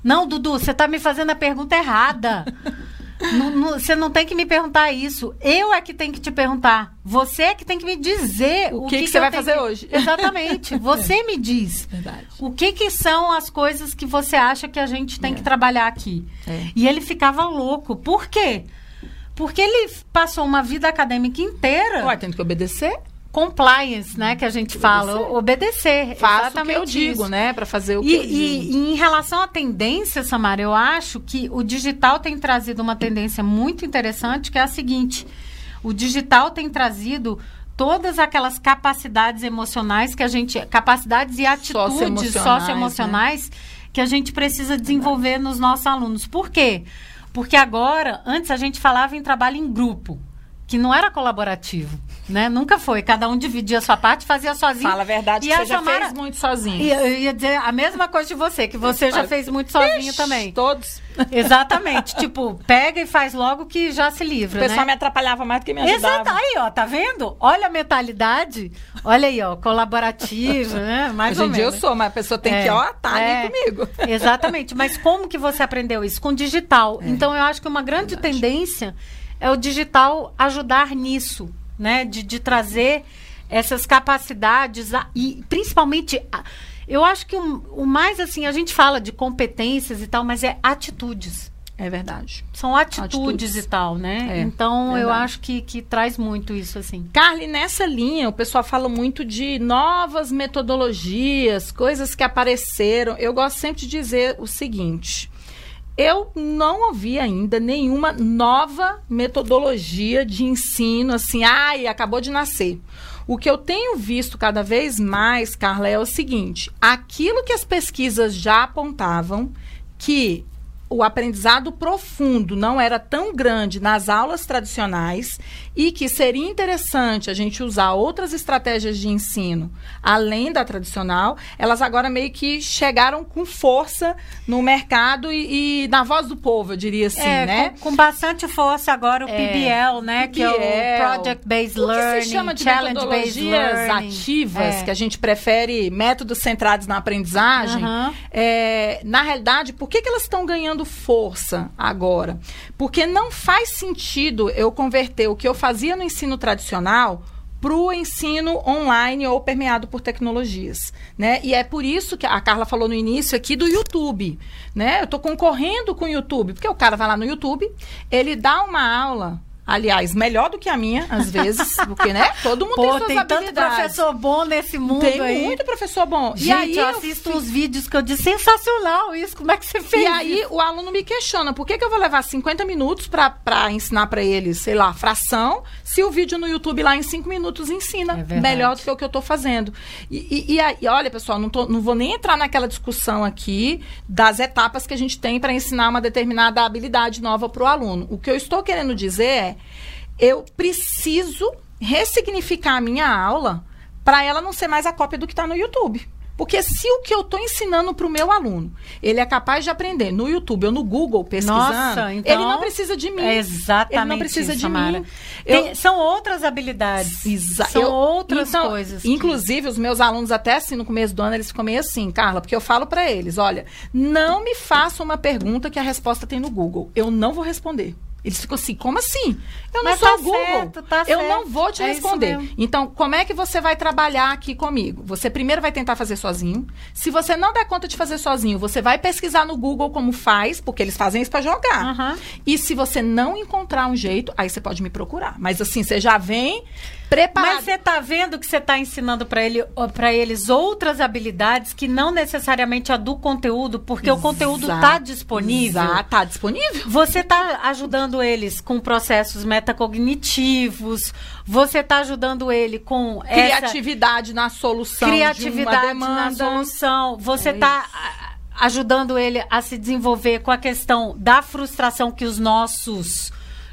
Não, Dudu, você tá me fazendo a pergunta errada. Você não tem que me perguntar isso. Eu é que tenho que te perguntar. Você é que tem que me dizer O o, que que que você vai fazer que- hoje. Exatamente. Você me diz. Verdade. O que, que são as coisas que você acha que a gente tem É. que trabalhar aqui? É. E ele ficava louco. Por quê? Porque ele passou uma vida acadêmica inteira Ué, tem que obedecer? Compliance, né, que a gente fala, obedecer. Faço exatamente o que eu digo, né, para fazer o e, que eu digo. E, e em relação à tendência, Samara, eu acho que o digital tem trazido uma tendência muito interessante, que é a seguinte: o digital tem trazido todas aquelas capacidades emocionais que a gente, capacidades e atitudes socioemocionais, socioemocionais né? que a gente precisa desenvolver nos nossos alunos. Por quê? Porque agora, antes a gente falava em trabalho em grupo, que não era colaborativo né? Nunca foi. Cada um dividia a sua parte, fazia sozinho. Fala a verdade, e que você já fez muito sozinho. E eu ia dizer a mesma coisa de você, que você já fez muito sozinho Ixi, também. Todos. Exatamente. tipo, pega e faz logo que já se livra, O pessoal né? me atrapalhava mais do que me ajudava. Exato. Aí, ó, tá vendo? Olha a mentalidade. Olha aí, ó, colaborativa, né? Mais Hoje ou em dia eu sou, mas a pessoa tem é, que, ó, tá é, ali comigo. Exatamente. Mas como que você aprendeu isso? Com digital. É. Então, eu acho que uma grande Verdade. tendência é o digital ajudar nisso né? De, de trazer essas capacidades a, e principalmente a, eu acho que o, o, mais assim a gente fala de competências e tal, mas é atitudes. É verdade. São atitudes, atitudes. e tal, né? É, então verdade. eu acho que, que traz muito isso assim. Carly, nessa linha o pessoal fala muito de novas metodologias, coisas que apareceram. Eu gosto sempre de dizer o seguinte: eu não ouvi ainda nenhuma nova metodologia de ensino, assim, ai, acabou de nascer. O que eu tenho visto cada vez mais, Carla, é o seguinte: aquilo que as pesquisas já apontavam, que o aprendizado profundo não era tão grande nas aulas tradicionais e que seria interessante a gente usar outras estratégias de ensino além da tradicional, elas agora meio que chegaram com força no mercado e, e na voz do povo, eu diria assim, é, né? Com, com, bastante força agora o é, PBL, né? PBL, que é o Project Based Learning, que se chama de Challenge Based Learning ativas, é. que a gente prefere métodos centrados na aprendizagem. Uhum. É, na realidade, por que, que elas estão ganhando força agora? Porque não faz sentido eu converter o que eu fazia no ensino tradicional para o ensino online ou permeado por tecnologias, né? E é por isso que a Carla falou no início aqui do YouTube, né? Eu estou concorrendo com o YouTube, porque o cara vai lá no YouTube, ele dá uma aula Aliás, melhor do que a minha, às vezes, porque, né? Todo mundo Pô, tem suas tem habilidades. tanto professor bom nesse mundo tem aí. Tem muito professor bom. Gente, e aí eu assisto eu uns vídeos que eu disse, sensacional isso, como é que você fez E aí o aluno me questiona, por que, que eu vou levar 50 minutos para ensinar para ele, sei lá, fração, se o vídeo no YouTube lá em 5 minutos ensina é melhor do que o que eu estou fazendo. E, e, e, aí, olha, pessoal, não, tô, não vou nem entrar naquela discussão aqui das etapas que a gente tem para ensinar uma determinada habilidade nova para o aluno. O que eu estou querendo dizer é eu preciso ressignificar a minha aula para ela não ser mais a cópia do que está no YouTube. Porque se o que eu estou ensinando para o meu aluno, ele é capaz de aprender no YouTube ou no Google pesquisando, Nossa, então, ele não precisa de mim. É exatamente. Ele não precisa isso, de Samara. mim. Tem, eu, são outras habilidades. Exa são eu, outras então, coisas. Inclusive, que... os meus alunos, até assim, no começo do ano, eles ficam meio assim, Carla, porque eu falo para eles: olha, não me faça uma pergunta que a resposta tem no Google. Eu não vou responder. Eles ficam assim, como assim? Eu não Mas sou tá o Google. Certo, tá eu certo. não vou te é responder. Então, como é que você vai trabalhar aqui comigo? Você primeiro vai tentar fazer sozinho. Se você não der conta de fazer sozinho, você vai pesquisar no Google como faz, porque eles fazem isso para jogar. Uhum. E se você não encontrar um jeito, aí você pode me procurar. Mas assim, você já vem preparado. Mas você tá vendo que você está ensinando para ele, para eles outras habilidades que não necessariamente a do conteúdo, porque Exato. o conteúdo está disponível. Exato, tá disponível. Você está ajudando eles com processos metacognitivos, você está ajudando ele com criatividade essa... na solução criatividade de uma na solução. Você está é ajudando ele a se desenvolver com a questão da frustração que os nossos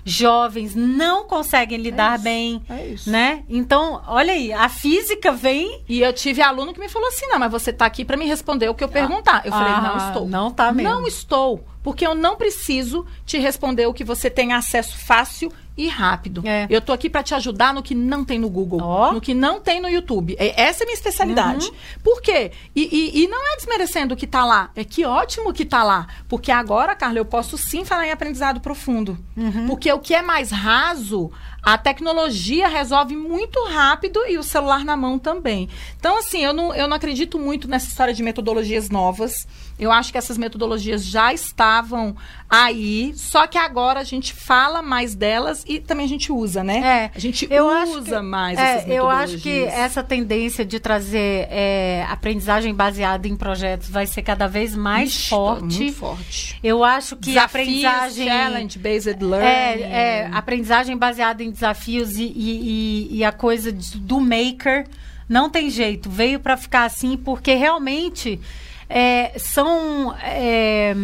jovens não conseguem lidar é bem, é isso. né? Então, olha aí, a física vem e eu tive aluno que me falou assim: "Não, mas você está aqui para me responder o que eu perguntar". Eu falei: ah, "Não estou". Não tá mesmo. Não estou, porque eu não preciso te responder o que você tem acesso fácil e rápido. É. Eu tô aqui para te ajudar no que não tem no Google, oh. no que não tem no YouTube. É, essa é a minha especialidade. Uhum. Por quê? E, e, e, não é desmerecendo o que tá lá. É que ótimo que tá lá. Porque agora, Carla, eu posso sim falar em aprendizado profundo. Uhum. Porque o que é mais raso, a tecnologia resolve muito rápido e o celular na mão também. Então, assim, eu não, eu não acredito muito nessa história de metodologias novas. Eu acho que essas metodologias já, estavam aí, só que agora a gente fala mais delas e também a gente usa, né? É, a gente eu usa que, mais é, essas Eu acho que essa tendência de trazer é, aprendizagem baseada em projetos vai ser cada vez mais Ixi, forte. Muito forte. Eu acho que Desafios, aprendizagem challenge based learning. é, é, aprendizagem baseada em desafios e, e, e, a coisa do maker não tem jeito, veio para ficar assim porque realmente é, são é,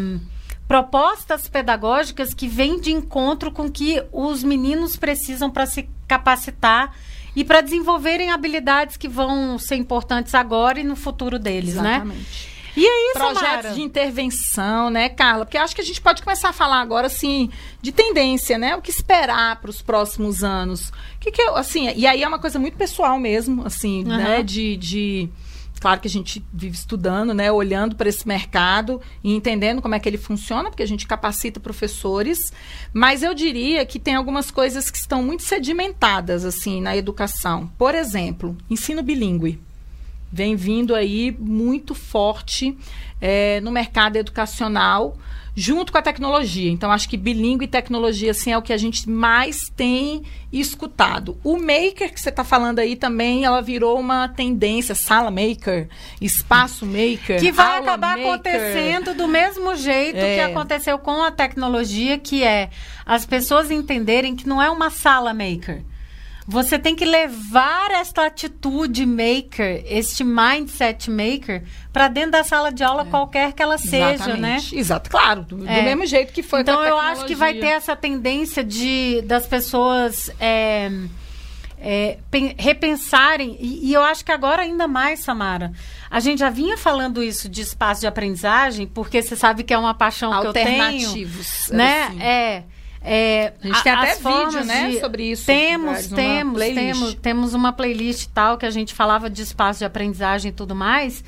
propostas pedagógicas que vêm de encontro com que os meninos precisam para se capacitar e para desenvolverem habilidades que vão ser importantes agora e no futuro deles, Exatamente. né? E é isso, Projetos de intervenção, né, Carla? Porque acho que a gente pode começar a falar agora, assim, de tendência, né? O que esperar para os próximos anos. O que, que eu, assim, e aí é uma coisa muito pessoal mesmo, assim, Uhum. né? De, de. Claro que a gente vive estudando, né? Olhando para esse mercado e entendendo como é que ele funciona, porque a gente capacita professores. Mas eu diria que tem algumas coisas que estão muito sedimentadas, assim, na educação. Por exemplo, ensino bilíngue vem vindo aí muito forte é, no mercado educacional, junto com a tecnologia. Então, acho que bilíngue e tecnologia assim, é o que a gente mais tem escutado. O maker que você está falando aí também, ela virou uma tendência, sala maker, espaço maker. Que vai acabar maker. acontecendo do mesmo jeito É. que aconteceu com a tecnologia, que é as pessoas entenderem que não é uma sala maker. Você tem que levar esta atitude maker, este mindset maker, para dentro da sala de aula, qualquer que ela seja, né? Exatamente. Exato, claro, do, do É. mesmo jeito que foi então com a eu acho que vai ter essa tendência de das pessoas é, é, pen- repensarem e, e eu acho que agora ainda mais Samara a gente já vinha falando isso de espaço de aprendizagem porque você sabe que é uma paixão que eu tenho alternativos, né assim. é é, A gente tem até as formas vídeo, né, sobre isso, Temos, temos, temos, temos uma playlist tal que a gente falava de espaço de aprendizagem e tudo mais.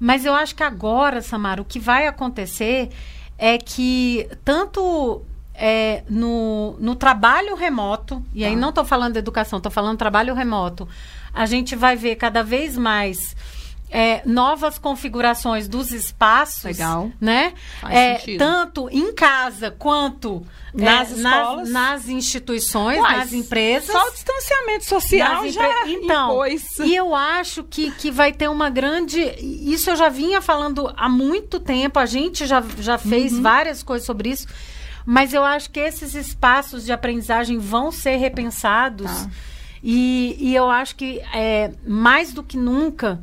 Mas eu acho que agora, Samara, o que vai acontecer é que tanto é, no, no trabalho remoto, e aí Tá. não estou falando de educação, estou falando trabalho remoto, a gente vai ver cada vez mais é, novas configurações dos espaços, Legal. né? É, tanto em casa quanto Nas é, escolas. nas, instituições, Uai, nas empresas. Só o distanciamento social nas já Então, impôs. e eu acho que, que vai ter uma grande. Isso eu já vinha falando há muito tempo, a gente já, já fez Uhum. várias coisas sobre isso, mas eu acho que esses espaços de aprendizagem vão ser repensados. Tá. E, e eu acho que é, mais do que nunca.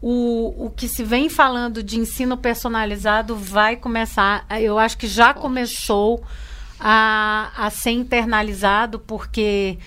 O, o que se vem falando de ensino personalizado vai começar. Eu acho que já começou a, a ser internalizado, porque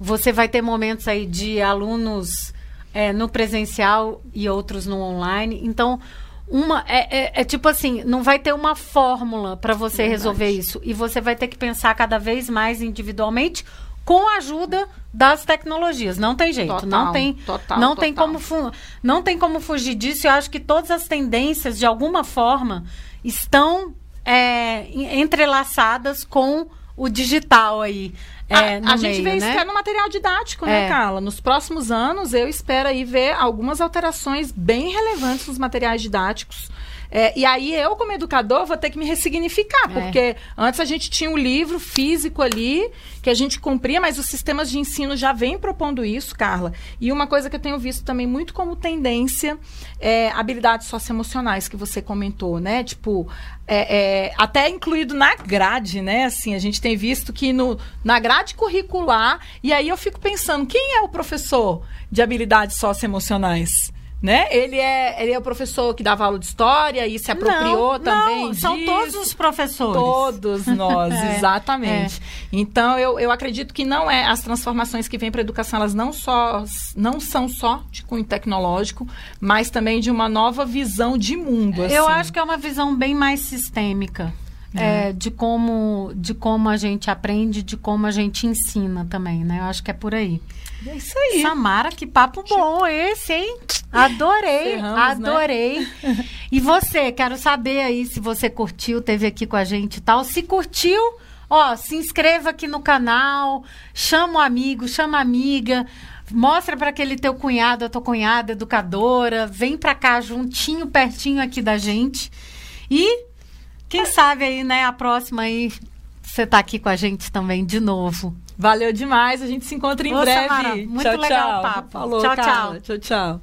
você vai ter momentos aí de alunos é, no presencial e outros no online. Então, uma é, é- é tipo assim, não vai ter uma fórmula para você Verdade. resolver isso. E você vai ter que pensar cada vez mais individualmente com a ajuda das tecnologias. Não tem jeito, Total, não tem, total, não tem total. como fu- não tem como fugir disso. Eu acho que todas as tendências de alguma forma estão é, en- entrelaçadas com o digital aí. é, a, a gente meio, vê isso né? até no material didático, né, É. Carla? Nos próximos anos, eu espero aí ver algumas alterações bem relevantes nos materiais didáticos. É, e aí eu, como educador, vou ter que me ressignificar, É. porque antes a gente tinha um livro físico ali que a gente cumpria, mas os sistemas de ensino já vêm propondo isso, Carla. E uma coisa que eu tenho visto também muito como tendência é habilidades socioemocionais que você comentou, né? Tipo, é, é, até incluído na grade, né? Assim, a gente tem visto que no, na grade curricular, e aí eu fico pensando, quem é o professor de habilidades socioemocionais? Né? Ele é, ele é o professor que dava aula de história e se apropriou não, também não, são disso. todos os professores. Todos nós, É, exatamente. Então, eu, eu acredito que não é as transformações que vêm para a educação, elas não, só, não são só de cunho tecnológico, mas também de uma nova visão de mundo. Eu assim. acho que é uma visão bem mais sistêmica. É, de como de como a gente aprende, de como a gente ensina também, né? Eu acho que é por aí. É isso aí. Samara, que papo bom esse, hein? Adorei, né? adorei. E você, quero saber aí se você curtiu, teve aqui com a gente e tal. Se curtiu, ó, se inscreva aqui no canal, chama o amigo, chama a amiga, mostra para aquele teu cunhado, a tua cunhada, educadora, vem pra cá juntinho, pertinho aqui da gente. E Quem sabe aí, né, a próxima aí, você tá aqui com a gente também de novo. Valeu demais, a gente se encontra em breve. Muito tchau, legal tchau. o papo. Falou, Tchau, Carla. tchau. Tchau, tchau.